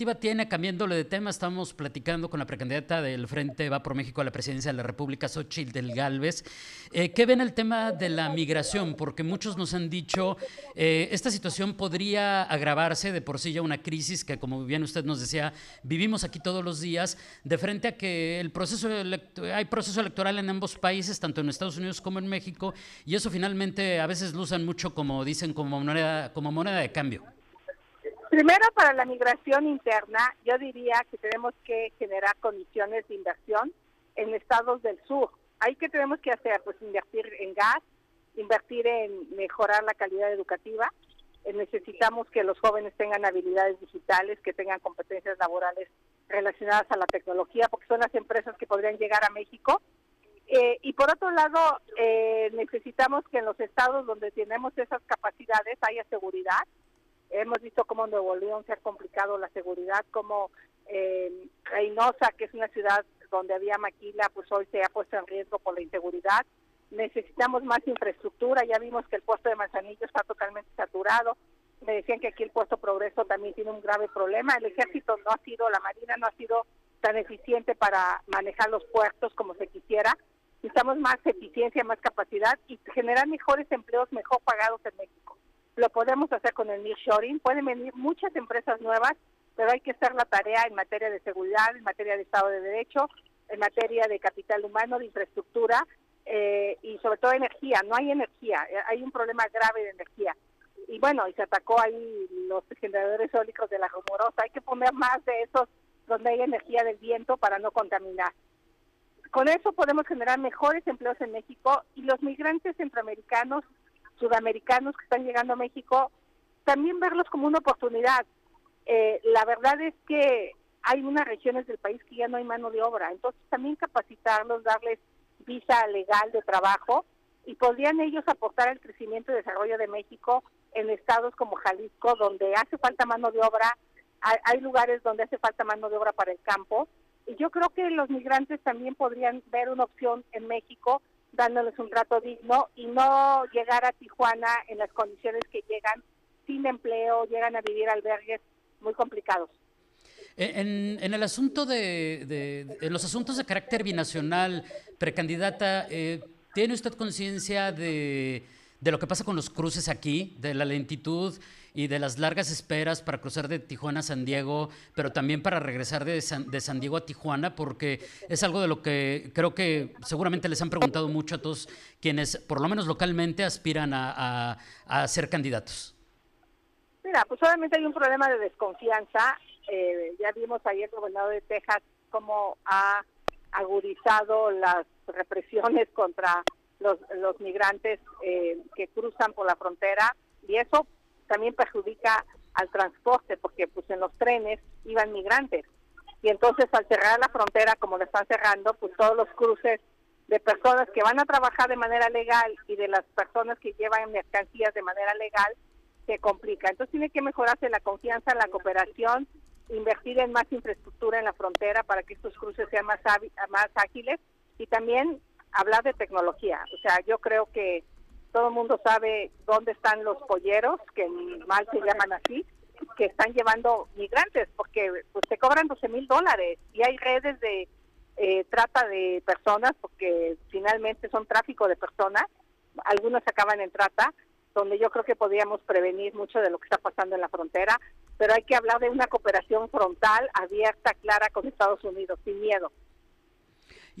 tiene, cambiándole de tema, estamos platicando con la precandidata del Frente Va por México a la presidencia de la República, Xochitl del Galvez. Eh, ¿Qué ven el tema de la migración? Porque muchos nos han dicho, eh, esta situación podría agravarse de por sí ya una crisis que, como bien usted nos decía, vivimos aquí todos los días, de frente a que el proceso hay proceso electoral en ambos países, tanto en Estados Unidos como en México, y eso finalmente a veces lo usan mucho, como dicen, como moneda, como moneda de cambio. Primero, para la migración interna, yo diría que tenemos que generar condiciones de inversión en estados del sur. ¿Ahí qué tenemos que hacer? Pues invertir en gas, invertir en mejorar la calidad educativa. Eh, necesitamos que los jóvenes tengan habilidades digitales, que tengan competencias laborales relacionadas a la tecnología, porque son las empresas que podrían llegar a México. Eh, y por otro lado, eh, necesitamos que en los estados donde tenemos esas capacidades haya seguridad, Hemos visto cómo en Nuevo León se ha complicado la seguridad, como eh, Reynosa, que es una ciudad donde había maquila, pues hoy se ha puesto en riesgo por la inseguridad. Necesitamos más infraestructura, ya vimos que el puesto de Manzanillo está totalmente saturado. Me decían que aquí el puesto Progreso también tiene un grave problema. El ejército no ha sido, la Marina no ha sido tan eficiente para manejar los puertos como se quisiera. Necesitamos más eficiencia, más capacidad y generar mejores empleos mejor pagados en México lo podemos hacer con el nearshoring, pueden venir muchas empresas nuevas, pero hay que hacer la tarea en materia de seguridad, en materia de Estado de Derecho, en materia de capital humano, de infraestructura eh, y sobre todo energía. No hay energía, eh, hay un problema grave de energía. Y bueno, y se atacó ahí los generadores eólicos de la Rumorosa. Hay que poner más de esos donde hay energía del viento para no contaminar. Con eso podemos generar mejores empleos en México y los migrantes centroamericanos sudamericanos que están llegando a México, también verlos como una oportunidad. Eh, la verdad es que hay unas regiones del país que ya no hay mano de obra, entonces también capacitarlos, darles visa legal de trabajo y podrían ellos aportar al crecimiento y desarrollo de México en estados como Jalisco, donde hace falta mano de obra, hay, hay lugares donde hace falta mano de obra para el campo, y yo creo que los migrantes también podrían ver una opción en México dándoles un trato digno y no llegar a Tijuana en las condiciones que llegan, sin empleo, llegan a vivir albergues muy complicados. En, el asunto de, en los asuntos de carácter binacional, precandidata, eh, ¿tiene usted conciencia de de lo que pasa con los cruces aquí, de la lentitud y de las largas esperas para cruzar de Tijuana a San Diego, pero también para regresar de San, de San Diego a Tijuana, porque es algo de lo que creo que seguramente les han preguntado mucho a todos quienes, por lo menos localmente, aspiran a, ser candidatos. Mira, pues obviamente hay un problema de desconfianza. Eh, ya vimos ayer el gobernador de Texas cómo ha agudizado las represiones contra los, los migrantes eh, que cruzan por la frontera y eso también perjudica al transporte porque pues en los trenes iban migrantes. Y entonces al cerrar la frontera como lo están cerrando pues todos los cruces de personas que van a trabajar de manera legal y de las personas que llevan mercancías de manera legal se complica. Entonces tiene que mejorarse la confianza la cooperación invertir en más infraestructura en la frontera para que estos cruces sean más ágiles. Y también hablar de tecnología. O sea, yo creo que todo el mundo sabe dónde están los polleros, que mal se llaman así, que están llevando migrantes, porque pues te cobran 12 mil dólares y hay redes de eh, trata de personas, porque finalmente son tráfico de personas, algunos acaban en trata, donde yo creo que podríamos prevenir mucho de lo que está pasando en la frontera, pero hay que hablar de una cooperación frontal, abierta, clara con Estados Unidos, sin miedo.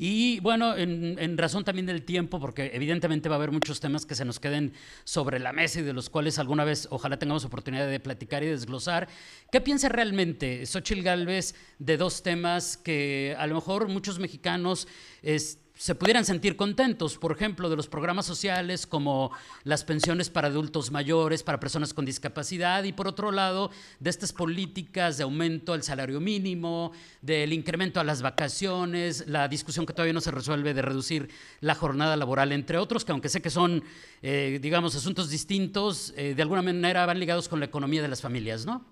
Y bueno, en, razón también del tiempo, porque evidentemente va a haber muchos temas que se nos queden sobre la mesa y de los cuales alguna vez ojalá tengamos oportunidad de platicar y desglosar. ¿Qué piensa realmente Xochitl Galvez de dos temas que a lo mejor muchos mexicanos... Es, se pudieran sentir contentos, por ejemplo, de los programas sociales como las pensiones para adultos mayores, para personas con discapacidad, y por otro lado, de estas políticas de aumento al salario mínimo, del incremento a las vacaciones, la discusión que todavía no se resuelve de reducir la jornada laboral, entre otros, que aunque sé que son, eh, digamos, asuntos distintos, eh, de alguna manera van ligados con la economía de las familias, ¿no?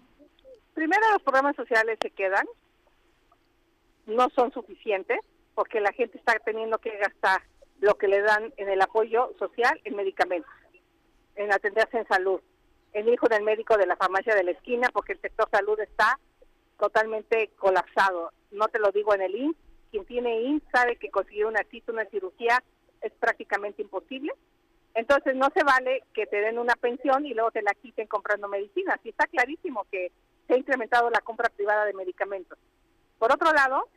Primero, los programas sociales se quedan, no son suficientes porque la gente está teniendo que gastar lo que le dan en el apoyo social en medicamentos, en atenderse en salud, en hijo del médico de la farmacia de la esquina porque el sector salud está totalmente colapsado. No te lo digo en el INS, quien tiene INS sabe que conseguir una cita, una cirugía es prácticamente imposible. Entonces no se vale que te den una pensión y luego te la quiten comprando medicinas. Y está clarísimo que se ha incrementado la compra privada de medicamentos. Por otro lado,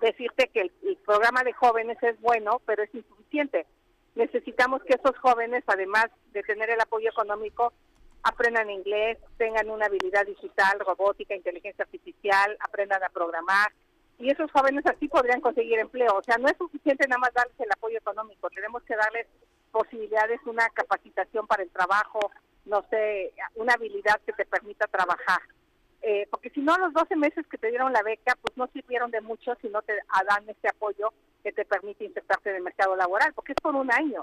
decirte que el, programa de jóvenes es bueno, pero es insuficiente. Necesitamos que esos jóvenes, además de tener el apoyo económico, aprendan inglés, tengan una habilidad digital, robótica, inteligencia artificial, aprendan a programar. Y esos jóvenes así podrían conseguir empleo. O sea, no es suficiente nada más darles el apoyo económico, tenemos que darles posibilidades, una capacitación para el trabajo, no sé, una habilidad que te permita trabajar. Eh, porque si no, los 12 meses que te dieron la beca, pues no sirvieron de mucho si no te dan este apoyo que te permite insertarte en el mercado laboral, porque es por un año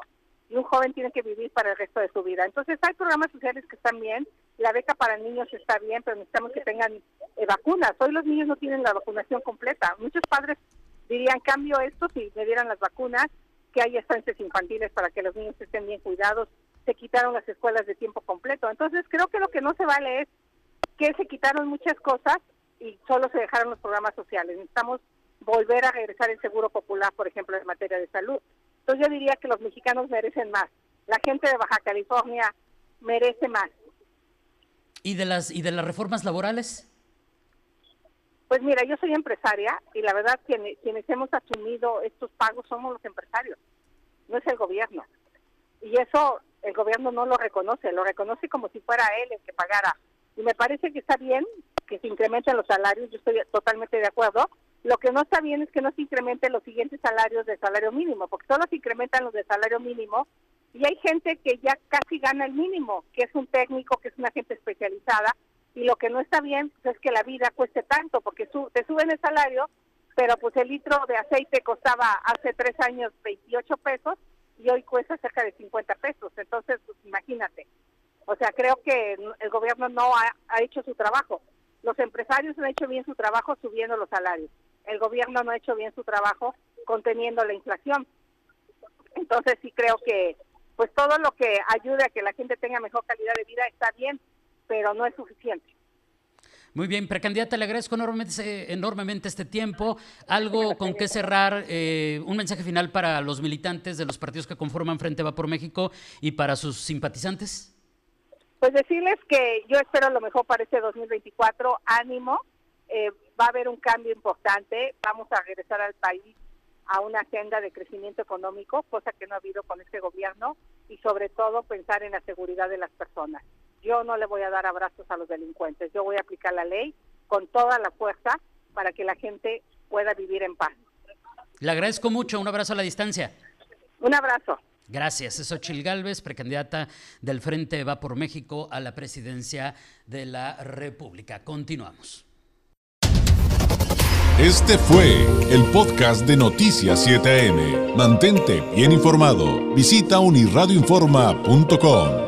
y un joven tiene que vivir para el resto de su vida. Entonces hay programas sociales que están bien, la beca para niños está bien, pero necesitamos que tengan eh, vacunas. Hoy los niños no tienen la vacunación completa. Muchos padres dirían, cambio esto si me dieran las vacunas, que hay estancias infantiles para que los niños estén bien cuidados, se quitaron las escuelas de tiempo completo. Entonces creo que lo que no se vale es que se quitaron muchas cosas y solo se dejaron los programas sociales. Necesitamos volver a regresar el seguro popular, por ejemplo, en materia de salud. Entonces yo diría que los mexicanos merecen más. La gente de Baja California merece más. ¿Y de las y de las reformas laborales? Pues mira, yo soy empresaria y la verdad quienes, quienes hemos asumido estos pagos somos los empresarios, no es el gobierno. Y eso el gobierno no lo reconoce, lo reconoce como si fuera él el que pagara. Y me parece que está bien que se incrementen los salarios, yo estoy totalmente de acuerdo, lo que no está bien es que no se incrementen los siguientes salarios del salario mínimo, porque solo se incrementan los del salario mínimo y hay gente que ya casi gana el mínimo, que es un técnico, que es una gente especializada, y lo que no está bien pues, es que la vida cueste tanto, porque su, te suben el salario, pero pues el litro de aceite costaba hace tres años 28 pesos y hoy cuesta cerca de 50 pesos. Entonces, pues imagínate. O sea, creo que el gobierno no ha, ha hecho su trabajo. Los empresarios han hecho bien su trabajo subiendo los salarios el gobierno no ha hecho bien su trabajo conteniendo la inflación. Entonces sí creo que pues todo lo que ayude a que la gente tenga mejor calidad de vida está bien, pero no es suficiente. Muy bien, precandidata, le agradezco enormemente, enormemente este tiempo. Algo con qué cerrar, eh, un mensaje final para los militantes de los partidos que conforman Frente Va por México y para sus simpatizantes. Pues decirles que yo espero lo mejor para este 2024, ánimo, eh, va a haber un cambio importante, vamos a regresar al país a una agenda de crecimiento económico, cosa que no ha habido con este gobierno, y sobre todo pensar en la seguridad de las personas. Yo no le voy a dar abrazos a los delincuentes, yo voy a aplicar la ley con toda la fuerza para que la gente pueda vivir en paz. Le agradezco mucho, un abrazo a la distancia. Un abrazo. Gracias. Es Ochil Gálvez, precandidata del Frente Va por México a la presidencia de la República. Continuamos. Este fue el podcast de Noticias 7am. Mantente bien informado. Visita unirradioinforma.com.